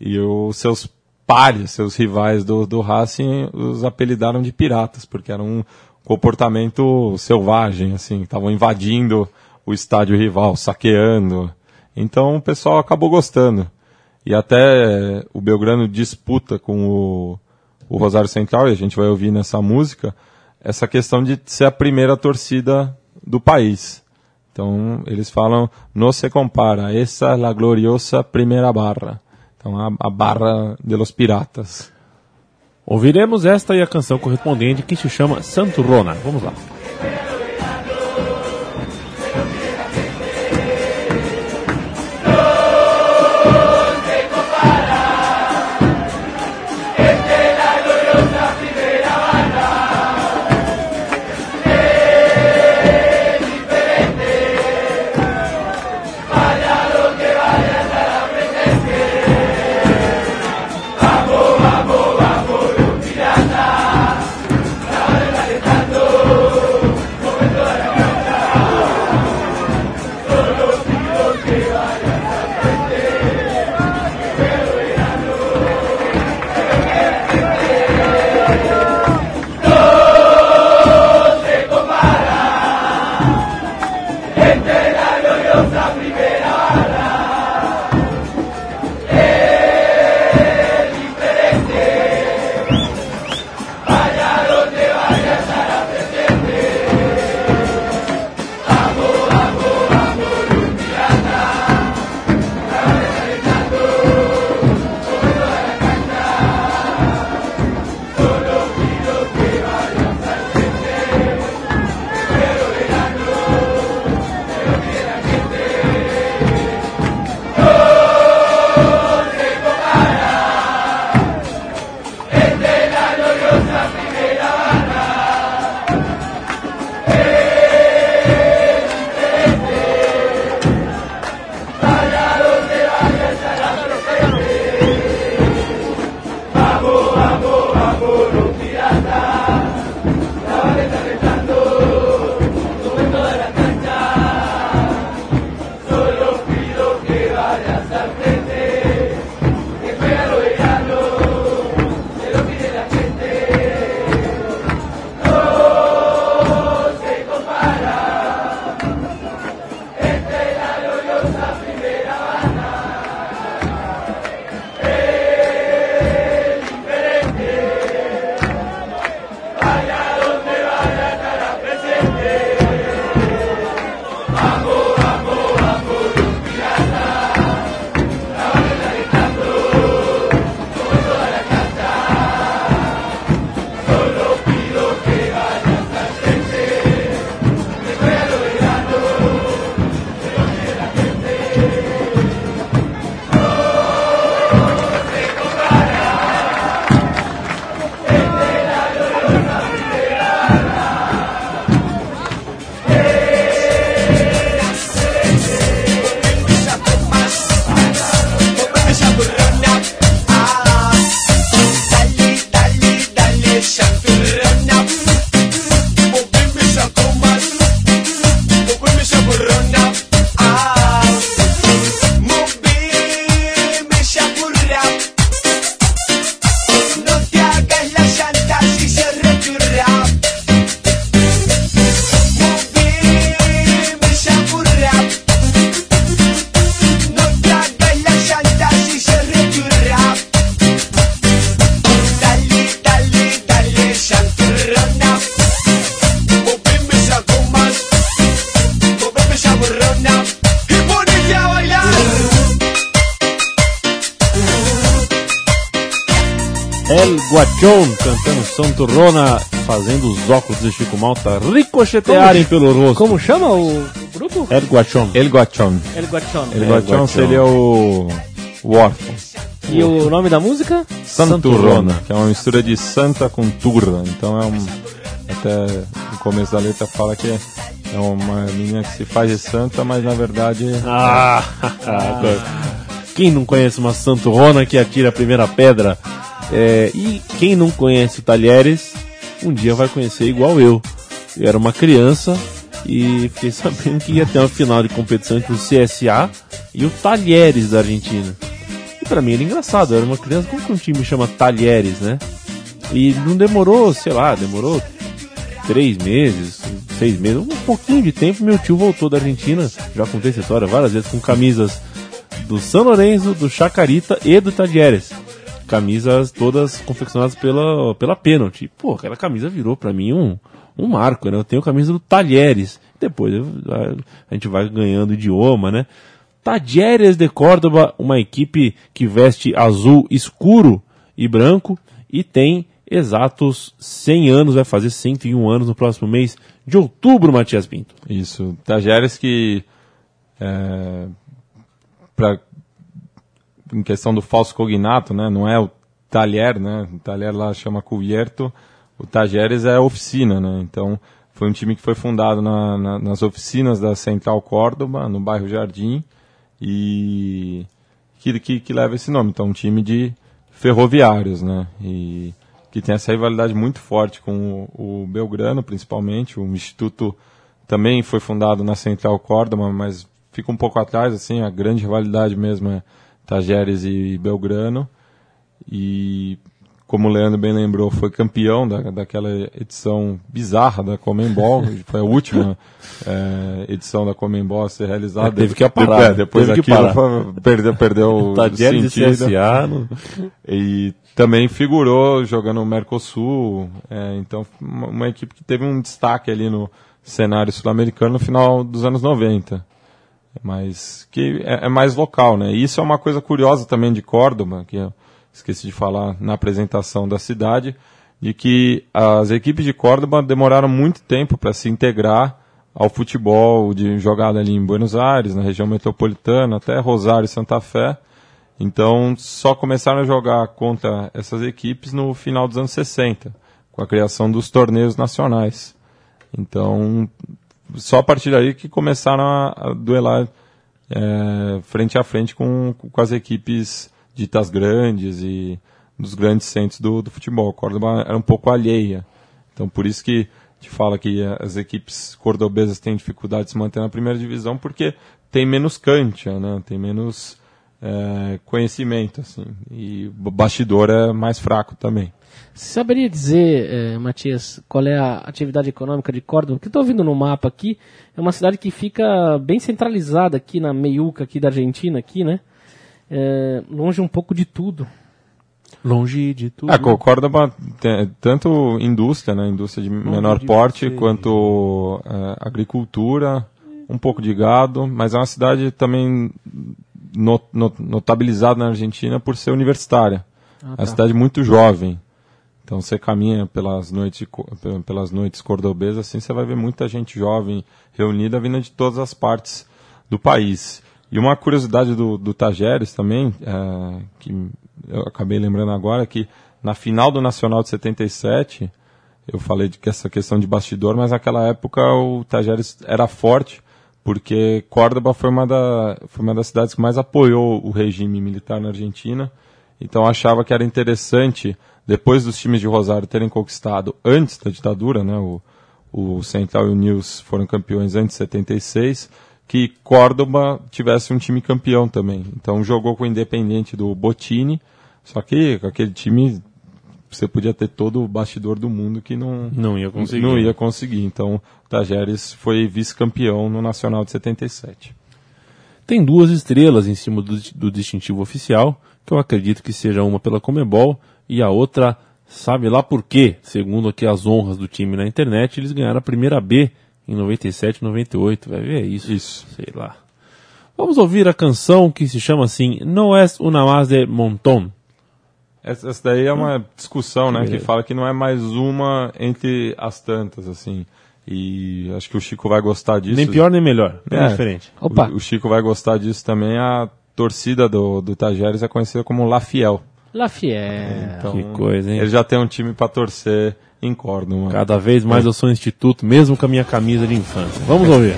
e os seus pares, seus rivais do, do Racing, os apelidaram de piratas, porque era um comportamento selvagem, assim, estavam invadindo o estádio rival, saqueando. Então o pessoal acabou gostando. E até o Belgrano disputa com o, o Rosário Central, e a gente vai ouvir nessa música, essa questão de ser a primeira torcida do país. Então, eles falam, não se compara, essa é a gloriosa primeira barra. Então, a, a barra de los piratas. Ouviremos esta e a canção correspondente que se chama Santo Rona. Vamos lá. Cantando Santo Rona, fazendo os óculos de Chico Malta ricochetearem pelo rosto. Como chama o, o grupo? El Guachon. El Guachon. El Guachon. El Guachon seria o, o órfão. E o nome da música? Santurrona, que é uma mistura de santa com turra. Então é um. Até no começo da letra fala que é é uma menina que se faz de santa, mas na verdade. Ah, agora. *laughs* quem não conhece uma Santo Rona que atira a primeira pedra? É, e quem não conhece o Talheres, um dia vai conhecer igual eu. Eu era uma criança e fiquei *laughs* sabendo que ia ter uma final de competição entre o CSA e o Talheres da Argentina. E pra mim era engraçado, eu era uma criança, como que um time chama Talheres, né? E não demorou, sei lá, demorou três meses, seis meses, um pouquinho de tempo, meu tio voltou da Argentina, já contei essa história várias vezes, com camisas do São Lourenço, do Chacarita e do Tadieres. Camisas todas confeccionadas pela, pela Penalty. Pô, aquela camisa virou pra mim um, um marco, né? Eu tenho camisa do Talheres. Depois eu- a, a gente vai ganhando idioma, né? Tadieres de Córdoba, uma equipe que veste azul escuro e branco e tem exatos 100 anos, vai fazer 101 anos no próximo mês de outubro, Matias Pinto. Isso. Tajeres que. É, pra, em questão do falso cognato, né? Não é o talher, né? O talher lá chama cubierto. O Tajeres é oficina, né? Então foi um time que foi fundado na- na- nas oficinas da Central Córdoba, no bairro Jardim, e que, que, que leva esse nome. Então um time de ferroviários, né? E que tem essa rivalidade muito forte com o, o Belgrano, principalmente. O Instituto também foi fundado na Central Córdoba, mas fica um pouco atrás, assim, a grande rivalidade mesmo é Tajeres e Belgrano. E, como o Leandro bem lembrou, foi campeão da, daquela edição bizarra da Comembol, *laughs* foi a última eh, edição da Comembol a ser realizada. É, teve que parar, É, depois teve que parar. perdeu, perdeu *laughs* o e sentido. No- E também figurou jogando o Mercosul. é, então, uma, uma equipe que teve um destaque ali no cenário sul-americano no final dos anos 90. Mas que é, é mais local, né? E isso é uma coisa curiosa também de Córdoba, que eu esqueci de falar na apresentação da cidade, de que as equipes de Córdoba demoraram muito tempo para se integrar ao futebol de jogada ali em Buenos Aires, na região metropolitana, até Rosário e Santa Fé. Então, só começaram a jogar contra essas equipes no final dos anos 60, com a criação dos torneios nacionais. Então, só a partir daí que começaram a, a duelar é, frente a frente com, com as equipes ditas grandes e dos grandes centros do, do futebol. Córdoba era um pouco alheia. Então, por isso que te fala que as equipes cordobesas têm dificuldade de se manter na primeira divisão, porque tem menos cancha, né? tem menos é, conhecimento. Assim, e o bastidor é mais fraco também. Você saberia dizer, eh, Matias, qual é a atividade econômica de Córdoba? Porque estou vendo no mapa aqui, é uma cidade que fica bem centralizada aqui na meiuca aqui da Argentina, aqui, né? Eh, longe um pouco de tudo. Longe de tudo. É, Córdoba tem tanto indústria, né, indústria de menor de porte, você. quanto é, agricultura, um pouco de gado, mas é uma cidade também no- no- notabilizada na Argentina por ser universitária. Ah, É tá. uma cidade muito jovem. Então você caminha pelas noites, pelas noites cordobesas, assim, você vai ver muita gente jovem reunida vindo de todas as partes do país. E uma curiosidade do, do Tajeres também, é, que eu acabei lembrando agora, é que na final do Nacional de 77, eu falei de que essa questão de bastidor, mas naquela época o Tajeres era forte, porque Córdoba foi uma, da, foi uma das cidades que mais apoiou o regime militar na Argentina. Então achava que era interessante, depois dos times de Rosário terem conquistado antes da ditadura, né, o, o Central e o News foram campeões antes de 76, que Córdoba tivesse um time campeão também. Então jogou com o Independente do Botini, só que aquele time você podia ter todo o bastidor do mundo que não, Não ia conseguir. não ia conseguir. Então o Tajeres foi vice-campeão no Nacional de 77. Tem duas estrelas em cima do, do distintivo oficial, que eu acredito que seja uma pela Comebol e a outra, sabe lá por quê? Segundo aqui as honras do time na internet, eles ganharam a primeira B em 97, 98. Vai ver isso? Isso. Sei lá. Vamos ouvir a canção que se chama assim No es una más de montón. Essa, essa daí é uma discussão, né? Que fala que não é mais uma entre as tantas, assim. E acho que o Chico vai gostar disso. Nem pior nem melhor, nem É. diferente. Opa. O, o Chico vai gostar disso também. A torcida do, do Tajeres é conhecida como La Fiel. La Fiel. Então, Que coisa, hein? Ele já tem um time pra torcer em Córdoba. Cada vez mais eu sou instituto, mesmo com a minha camisa de infância. Vamos ouvir.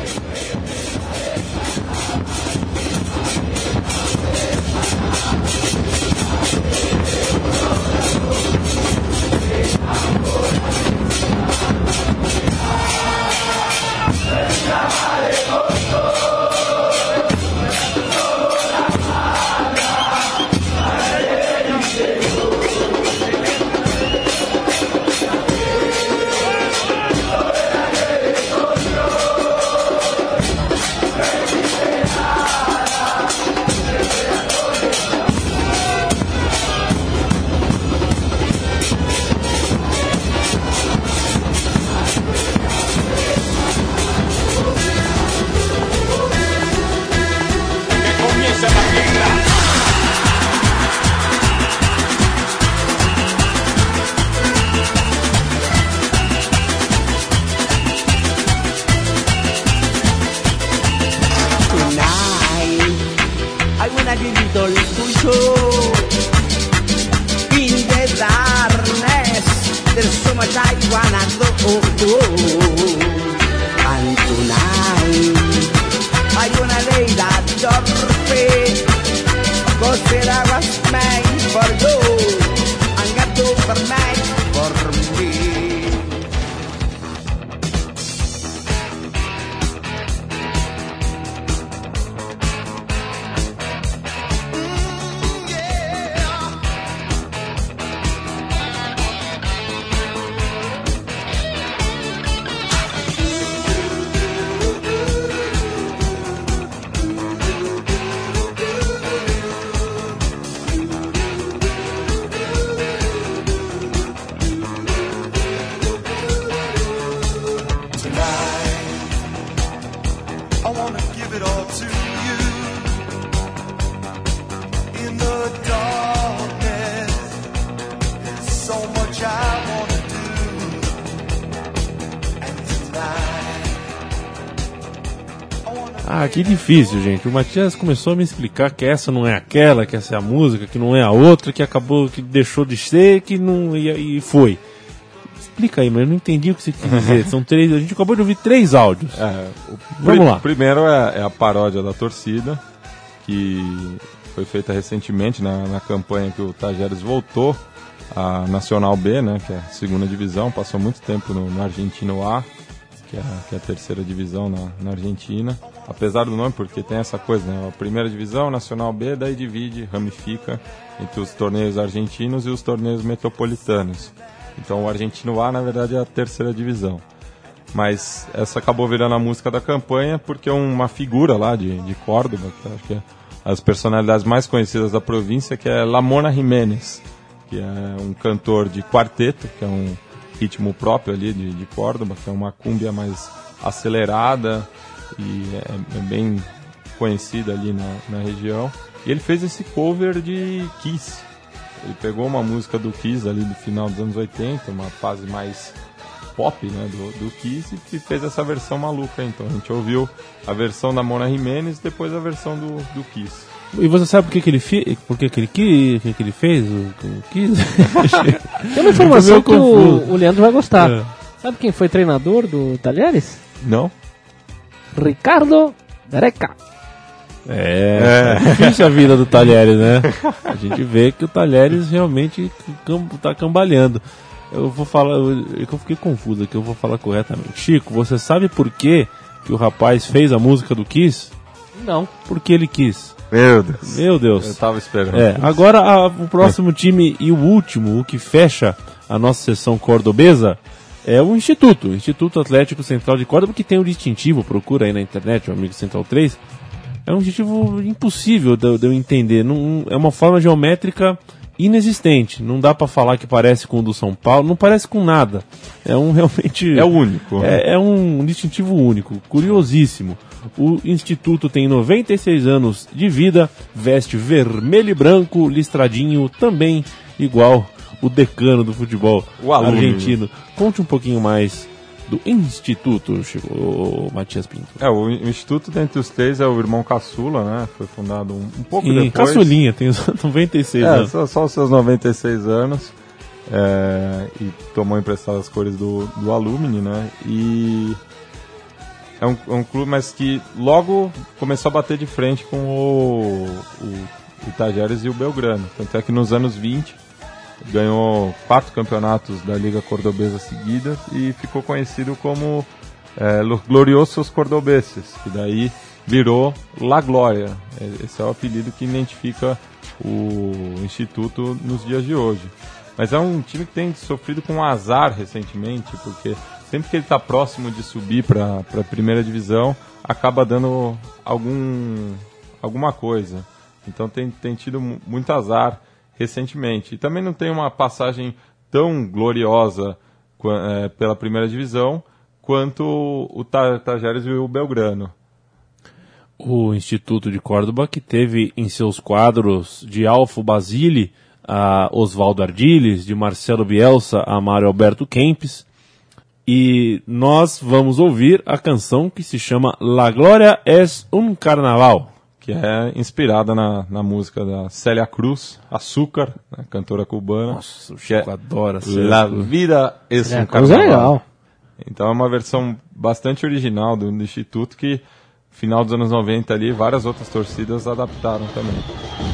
Difícil, gente. O Matias começou a me explicar que essa não é aquela, que essa é a música, que não é a outra, que acabou, que deixou de ser, que não e, e foi. Explica aí, mas eu não entendi o que você quis dizer. *laughs* São três. A gente acabou de ouvir três áudios. É, o Vamos lá. Primeiro é, é a paródia da torcida, que foi feita recentemente na, na campanha que o Tajeres voltou à Nacional B, né, que é a segunda divisão, passou muito tempo no, no Argentino A, que é, a- que é a terceira divisão na, na Argentina. Apesar do nome, porque tem essa coisa, né, a primeira divisão, Nacional B, daí divide, ramifica entre os torneios argentinos e os torneios metropolitanos. Então o Argentino A, na verdade, é a terceira divisão. Mas essa acabou virando a música da campanha porque uma figura lá de, de Córdoba, que acho que é as personalidades mais conhecidas da província, que é Lamona Jiménez, que é um cantor de quarteto, que é um ritmo próprio ali de, de Córdoba, que é uma cúmbia mais acelerada e é, é bem conhecida ali na, na região. E ele fez esse cover de Kiss. Ele pegou uma música do Kiss ali do final dos anos 80, uma fase mais pop né, do, do Kiss, e fez essa versão maluca. Então a gente ouviu a versão da Mona Jimenez e depois a versão do, do Kiss. E você sabe por que, que ele fez? Por que, que ele quis? O que, que ele fez? O, o quis? *laughs* Tem uma informação que o, o Leandro vai gostar. É. Sabe quem foi treinador do Talheres? Não? Ricardo Dereca. É, é difícil a vida do Talheres, né? *laughs* A gente vê que o Talheres realmente tá cambalhando. Eu vou falar, eu, é eu fiquei confuso aqui, eu vou falar corretamente. Chico, você sabe por que, que o rapaz fez a música do Kiss? Não. Porque ele quis. Meu Deus. Meu Deus. Eu tava esperando. É, agora a- o próximo time e o último, o que fecha a nossa sessão cordobesa, é o Instituto, o Instituto Atlético Central de Córdoba, que tem um distintivo, procura aí na internet, o amigo Central 3. É um distintivo impossível de, eu- de eu entender. Não, é uma forma geométrica inexistente. Não dá pra falar que parece com o do São Paulo, não parece com nada. É um *laughs* realmente. É o único. É, é um distintivo único, curiosíssimo. O Instituto tem 96 anos de vida, veste vermelho e branco, listradinho também igual o decano do futebol O argentino. Conte um pouquinho mais do Instituto, Chico, ô, Matias Pinto. É, o o Instituto dentre os três é o irmão caçula, né? Foi fundado um, um pouco E depois. caçulinha, tem os *laughs* 96 É, anos. só, só os seus 96 anos. é, e tomou emprestado as cores do, do Alumni, né? E é um, é um clube, mas que logo começou a bater de frente com o, o, o Itajeres e o Belgrano. Tanto é que nos anos 20 ganhou quatro campeonatos da Liga Cordobesa seguidas e ficou conhecido como é, Los Gloriosos Cordobeses, que daí virou La Glória. É, Esse é o apelido que identifica o Instituto nos dias de hoje. Mas é um time que tem sofrido com azar recentemente, porque sempre que ele está próximo de subir para a primeira divisão, acaba dando algum, alguma coisa. Então tem, tem tido mu- muito azar recentemente. E também não tem uma passagem tão gloriosa eh, pela primeira divisão quanto o Ta- Tajeres e o Belgrano. o Instituto de Córdoba, que teve em seus quadros de Alfo Basile a Oswaldo Ardiles, de Marcelo Bielsa a Mário Alberto Kempis. E nós vamos ouvir a canção que se chama La Glória es un Carnaval. Que é inspirada na, na música da Célia Cruz, Açúcar, né, cantora cubana. Nossa, o é Chico adora La Célia. Vida es É, un coisa Carnaval. legal. Então é uma versão bastante original do, do Instituto que, final dos anos 90 ali, várias outras torcidas adaptaram também.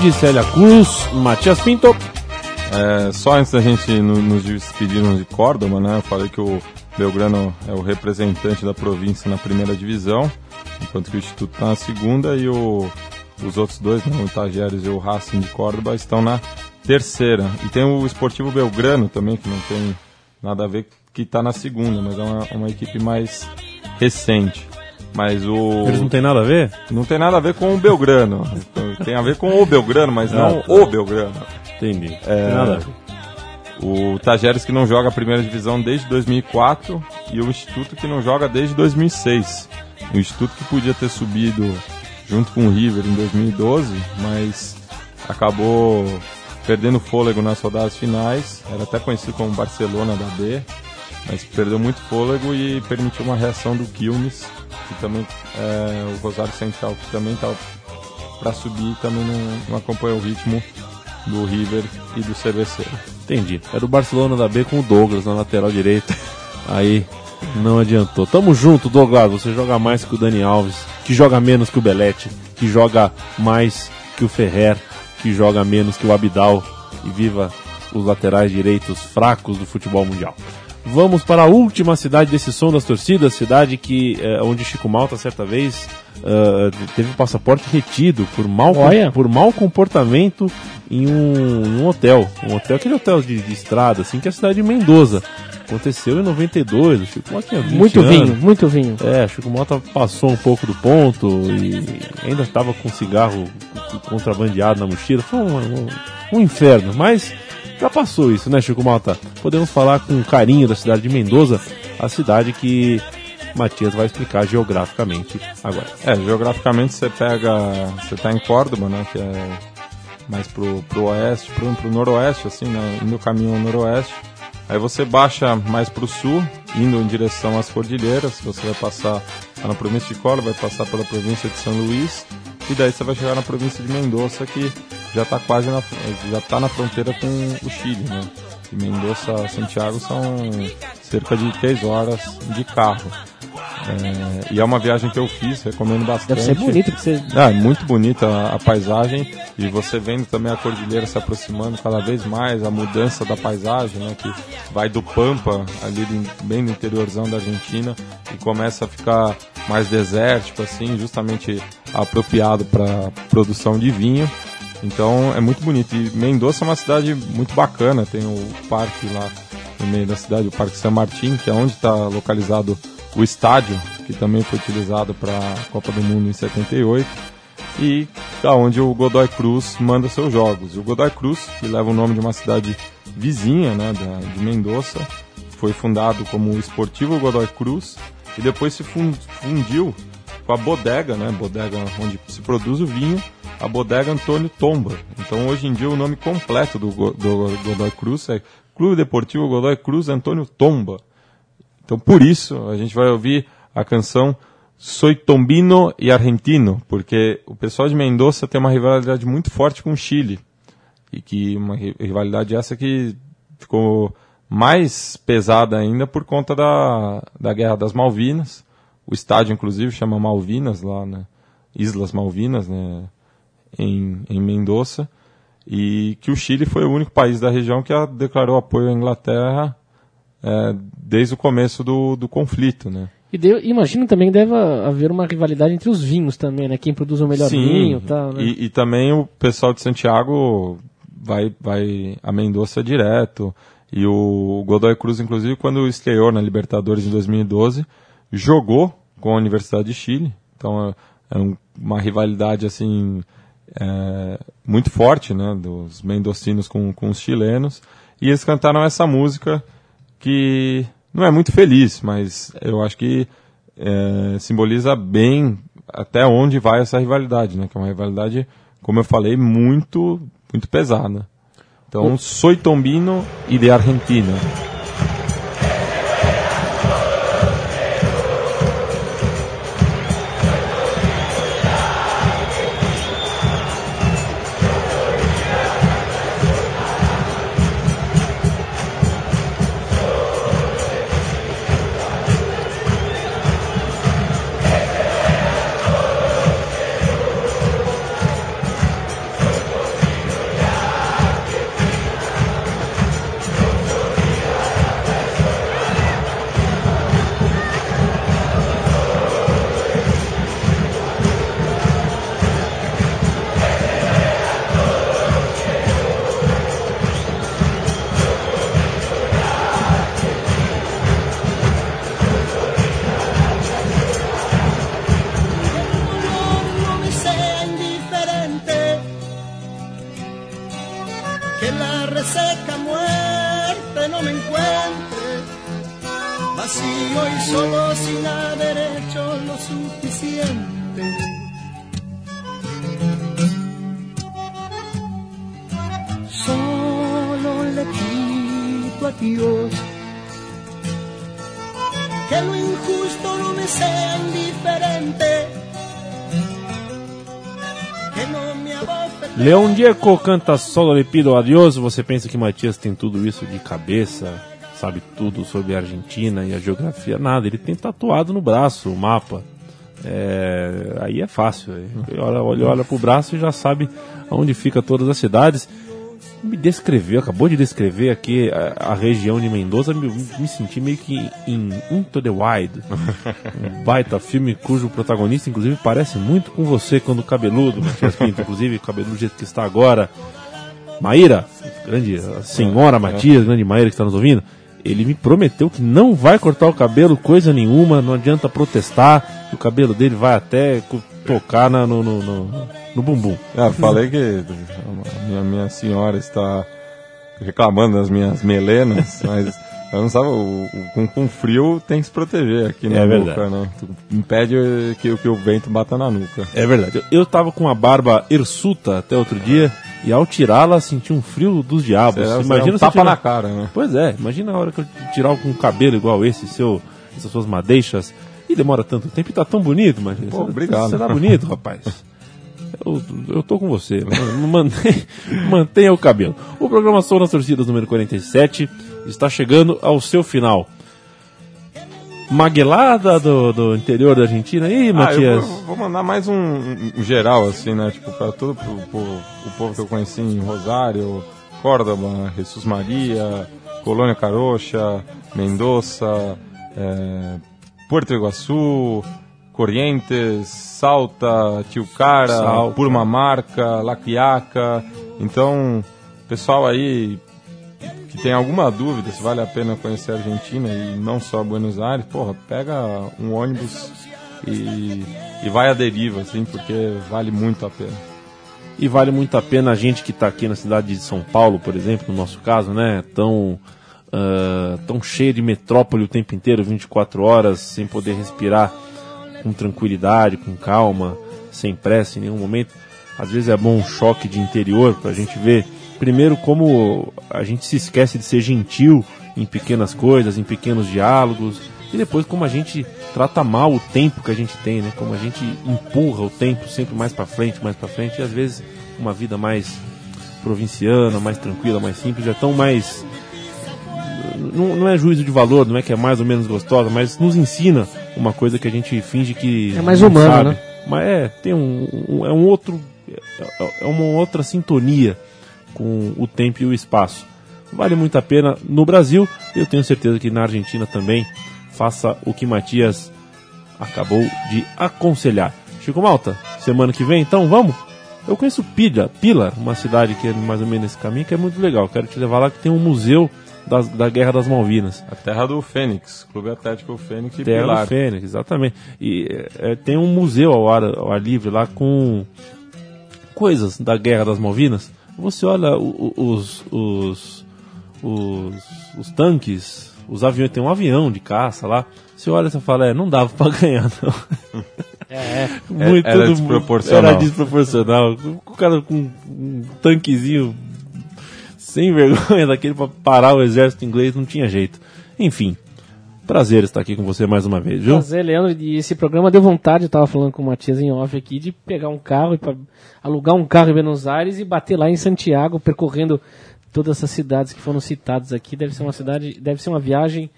Grande Célia Cruz, Matias Pinto. É, só antes da gente no- nos despedirmos de Córdoba, né? Eu falei que o Belgrano é o representante da província na primeira divisão, enquanto que o Instituto está na segunda e o- os outros dois, né, o Itajeres e o Racing de Córdoba, estão na terceira. E tem o Esportivo Belgrano também, que não tem nada a ver, que está na segunda, mas é uma, uma equipe mais recente. Mas o. Eles não têm nada a ver? Não tem nada a ver com o Belgrano. Tem a ver com o Belgrano, mas não Ah, tá. o Belgrano. Entendi. É. Tem nada a ver. O Tajeres que não joga a primeira divisão desde 2004 e o Instituto que não joga desde 2006. O Instituto que podia ter subido junto com o River em 2012, mas acabou perdendo fôlego nas rodadas finais, era até conhecido como Barcelona da B, mas perdeu muito fôlego e permitiu uma reação do Quilmes, que também é, o Rosário Central, que também estava para subir, também não, não acompanhou o ritmo do River e do CBC. Entendi. Era o Barcelona da B com o Douglas na lateral direita. Aí não adiantou. Tamo junto, Douglas. Você joga mais que o Dani Alves, que joga menos que o Belete, que joga mais que o Ferrer, que joga menos que o Abidal. E viva os laterais direitos fracos do futebol mundial. Vamos para a última cidade desse som das torcidas, cidade que eh, onde Chico Malta certa vez eh, teve o passaporte retido por mau, Olha. por mau comportamento em um, um hotel, um hotel aquele hotel de, de estrada, assim que é a cidade de Mendoza. Aconteceu em 92, o Chico Malta tinha 20 Muito anos. vinho, muito vinho. É, Chico Malta passou um pouco do ponto e ainda estava com cigarro contrabandeado na mochila. Foi um, um- um inferno, mas já passou isso, né, Chico Malta? Podemos falar com carinho da cidade de Mendoza, a cidade que Matias vai explicar geograficamente agora. É, geograficamente você pega. Você tá em Córdoba, né? Que é mais pro, pro oeste, pro, pro noroeste, assim, né? Indo caminho ao noroeste. Aí você baixa mais pro sul, indo em direção às cordilheiras. Você vai passar lá na província de Córdoba, vai passar pela província de São Luís. E daí você vai chegar na província de Mendoza, que já tá quase na, já tá na fronteira com o Chile, né? Mendoza Santiago são cerca de 3 horas de carro. É, e é uma viagem que eu fiz, recomendo bastante. Deve ser bonito, porque você Ah, é muito bonita a, a paisagem e você vendo também a cordilheira se aproximando cada vez mais, a mudança da paisagem, né, que vai do Pampa, ali bem no interiorzão da Argentina, e começa a ficar mais desértico, assim, justamente apropriado para produção de vinho. Então é muito bonito. E Mendoza é uma cidade muito bacana, tem o parque lá no meio da cidade, o Parque San Martín, que é onde está localizado o estádio, que também foi utilizado para a Copa do Mundo em 78, e da onde o Godoy Cruz manda seus jogos. O Godoy Cruz, que leva o nome de uma cidade vizinha né, de Mendoza, foi fundado como o Esportivo Godoy Cruz e depois se fun- fundiu com a bodega, né, bodega onde se produz o vinho, a bodega Antônio Tomba. Então hoje em dia o nome completo do, do Godoy Cruz é Clube Deportivo Godoy Cruz Antônio Tomba. Então por isso a gente vai ouvir a canção Soy Tombino e Argentino, porque o pessoal de Mendoza tem uma rivalidade muito forte com o Chile. E que uma ri- rivalidade essa que ficou mais pesada ainda por conta da, da Guerra das Malvinas. O estádio, inclusive, chama Malvinas, lá, né? Islas Malvinas, né? Em, em Mendoza. E que o Chile foi o único país da região que declarou apoio à Inglaterra é, desde o começo do, do conflito, né? E deu- imagino também que deve haver uma rivalidade entre os vinhos também, né? Quem produz o melhor vinho e tal, né? e, e também o pessoal de Santiago vai, vai a Mendoza direto. E o Godoy Cruz, inclusive, quando estreou na Libertadores em 2012, jogou com a Universidade de Chile. Então é, é um- uma rivalidade assim é, muito forte, né? Dos mendocinos com, com os chilenos. E eles cantaram essa música que não é muito feliz, mas eu acho que é, simboliza bem até onde vai essa rivalidade, né? Que é uma rivalidade, como eu falei, muito, muito pesada. Então, Soy Tombino e de Argentina. Diego canta Solo le pido. Você pensa que Matias tem tudo isso de cabeça, sabe tudo sobre a Argentina e a geografia? Nada, ele tem tatuado no braço o mapa. É, aí é fácil. Ele olha, olha, olha pro braço e já sabe onde fica todas as cidades. Me descreveu, acabou de descrever aqui a, a região de Mendoza, me, me senti meio que em Into the Wild. um baita filme cujo protagonista, inclusive, parece muito com você quando cabeludo, Matias Pinto, *laughs* inclusive, cabeludo do jeito que está agora. Maíra, grande senhora Matias, grande Maíra que está nos ouvindo, ele me prometeu que não vai cortar o cabelo, coisa nenhuma, não adianta protestar, o cabelo dele vai até tocar na- no, no, no, no bumbum. Ah, falei que a minha, minha senhora está reclamando das minhas melenas, *laughs* mas eu não sabe, o, o- com, com frio tem que se proteger aqui na É nuca, verdade. né? Impede que, que o vento bata na nuca. É verdade. Eu, eu tava com a barba hirsuta até outro dia e ao tirá-la senti um frio dos diabos. Será- será imagina um se eu tapa tirar- na cara, né? Pois é, imagina a hora que eu tirar um cabelo igual esse, seu, essas suas madeixas. E demora tanto tempo e tá tão bonito, mas Pô, obrigado. Você tá bonito, rapaz. Eu, eu tô com você. Mantenha, *laughs* mantenha o cabelo. O programa Sou nas Torcidas número 47 está chegando ao seu final. Maguelada do, do interior da Argentina aí, Ah, Matias? vou, vou mandar mais um, geral, assim, né? Tipo, para todo pro, pro- o povo que eu conheci em Rosário, Córdoba, Jesus Maria, Colônia Carocha, Mendoza, é, Puerto Iguaçu, Corrientes, Salta, Tilcara, Salta. Purmamarca, La Quiaca. Então, pessoal aí que tem alguma dúvida se vale a pena conhecer a Argentina e não só Buenos Aires, porra, pega um ônibus e, e vai à deriva, assim, porque vale muito a pena. E vale muito a pena a gente que está aqui na cidade de São Paulo, por exemplo, no nosso caso, né? Tão, ah, tão cheia de metrópole o tempo inteiro, 24 horas, sem poder respirar com tranquilidade, com calma, sem pressa em nenhum momento. Às vezes é bom um choque de interior para a gente ver, primeiro, como a gente se esquece de ser gentil em pequenas coisas, em pequenos diálogos, e depois como a gente trata mal o tempo que a gente tem, né? Como a gente empurra o tempo sempre mais para frente, mais para frente, e às vezes uma vida mais provinciana, mais tranquila, mais simples, é tão mais não, não é juízo de valor, não é que é mais ou menos gostosa, mas nos ensina uma coisa que a gente finge que É mais não humano, sabe. né? Mas é, tem um, um- é um outro é- é uma outra sintonia com o tempo e o espaço. Vale muito a pena no Brasil, eu tenho certeza que na Argentina também faça o que Matias acabou de aconselhar. Chico Malta, semana que vem, então vamos? Eu conheço Pilha, Pilar, uma cidade que é mais ou menos nesse caminho, que é muito legal. Quero te levar lá que tem um museu das- da Guerra das Malvinas. A terra do Fênix, Clube Atlético Fênix e Terra Pilar. do Fênix, exatamente. E é, tem um museu ao ar, ao ar livre lá com coisas da Guerra das Malvinas. Você olha os, os, os, os tanques, os aviões, tem um avião de caça lá. Você olha e você fala, é, não dava pra ganhar, não. *laughs* É, Muito, era tudo- desproporcional. Era desproporcional. O cara com um tanquezinho sem vergonha daquele pra parar o exército inglês não tinha jeito. Enfim, prazer estar aqui com você mais uma vez, viu? Prazer, Leandro. E esse programa deu vontade, eu tava falando com o Matias em off aqui, de pegar um carro e pra alugar um carro em Buenos Aires e bater lá em Santiago, percorrendo todas essas cidades que foram citadas aqui. Deve ser uma cidade, deve ser uma viagem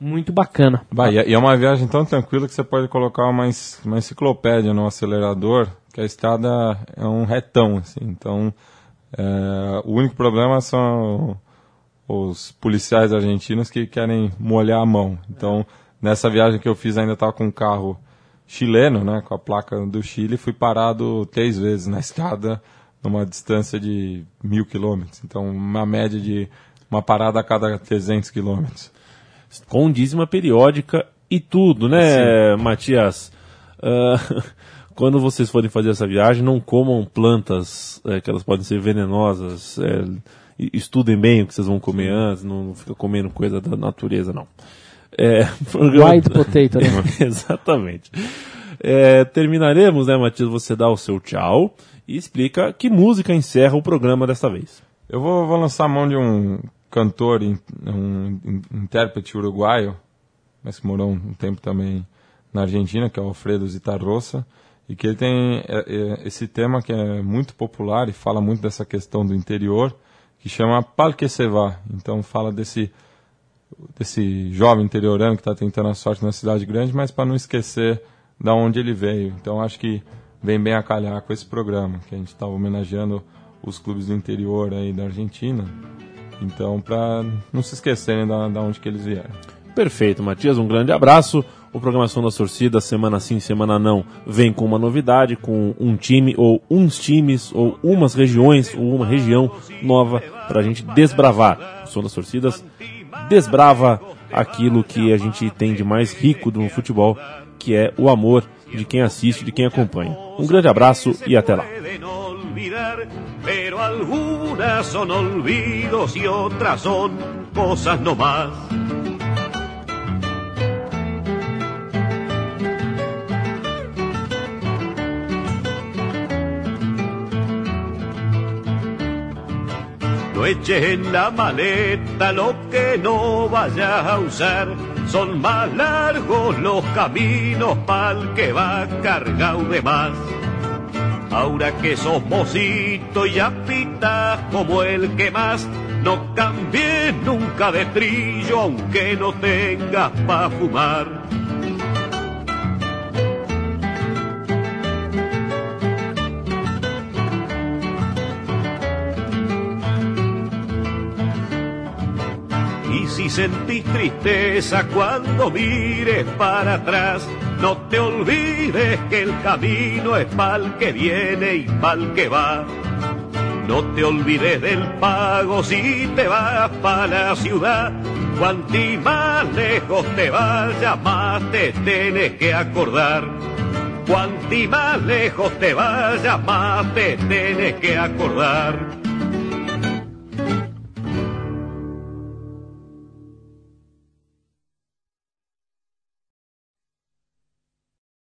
muito bacana. Bah, e é- e é uma viagem tão tranquila que você pode colocar uma, uma enciclopédia no acelerador, que a estrada é um retão, assim. Então, é, o único problema são os policiais argentinos que querem molhar a mão. Então, nessa viagem que eu fiz ainda estava com um carro chileno, né, com a placa do Chile, fui parado três vezes na estrada numa distância de mil quilômetros. Então, uma média de uma parada a cada 300 quilômetros. Com dízima periódica e tudo, né, Matias? Ah, *laughs* quando vocês forem fazer essa viagem, não comam plantas eh, que elas podem ser venenosas. e- estudem bem o que vocês vão comer antes, não, não fica comendo coisa da natureza, não. É, programa- *laughs* White potato, né? *laughs* Exatamente. É, terminaremos, né, Matias? Você dá o seu tchau e explica que música encerra o programa desta vez. Eu vou, vou lançar a mão de um cantor, um, in- intérprete uruguaio, mas que morou um tempo também na Argentina, que é o Alfredo Zitarrosa, e que ele tem é, é, esse tema que é muito popular e fala muito dessa questão do interior, que chama Pal que se va. Então fala desse desse jovem interiorano que está tentando a sorte na cidade grande, mas para não esquecer da onde ele veio. Então acho que vem bem a calhar com esse programa, que a gente está homenageando os clubes do interior aí da Argentina. Então, para não se esquecerem da, da onde que eles vieram. Perfeito, Matias, um grande abraço. O Programação das Torcidas, semana sim, semana não, vem com uma novidade, com um time, ou uns times, ou umas regiões, ou uma região nova para a gente desbravar. O Som das Torcidas desbrava aquilo que a gente tem de mais rico do futebol, que é o amor de quem assiste, de quem acompanha. Um grande abraço e até lá. pero algunas son olvidos y otras son cosas no más. No eches en la maleta lo que no vayas a usar. Son más largos los caminos pa'l que va cargado de más. Ahora que sos mocito y ya pitas como el que más, no cambies nunca de trillo aunque no tengas pa' fumar. Si sentís tristeza cuando mires para atrás, no te olvides que el camino es pa'l que viene y pa'l que va. No te olvides del pago si te vas para la ciudad. Cuanti más lejos te vayas, más te tienes que acordar. Cuanti más lejos te vayas, más te tienes que acordar.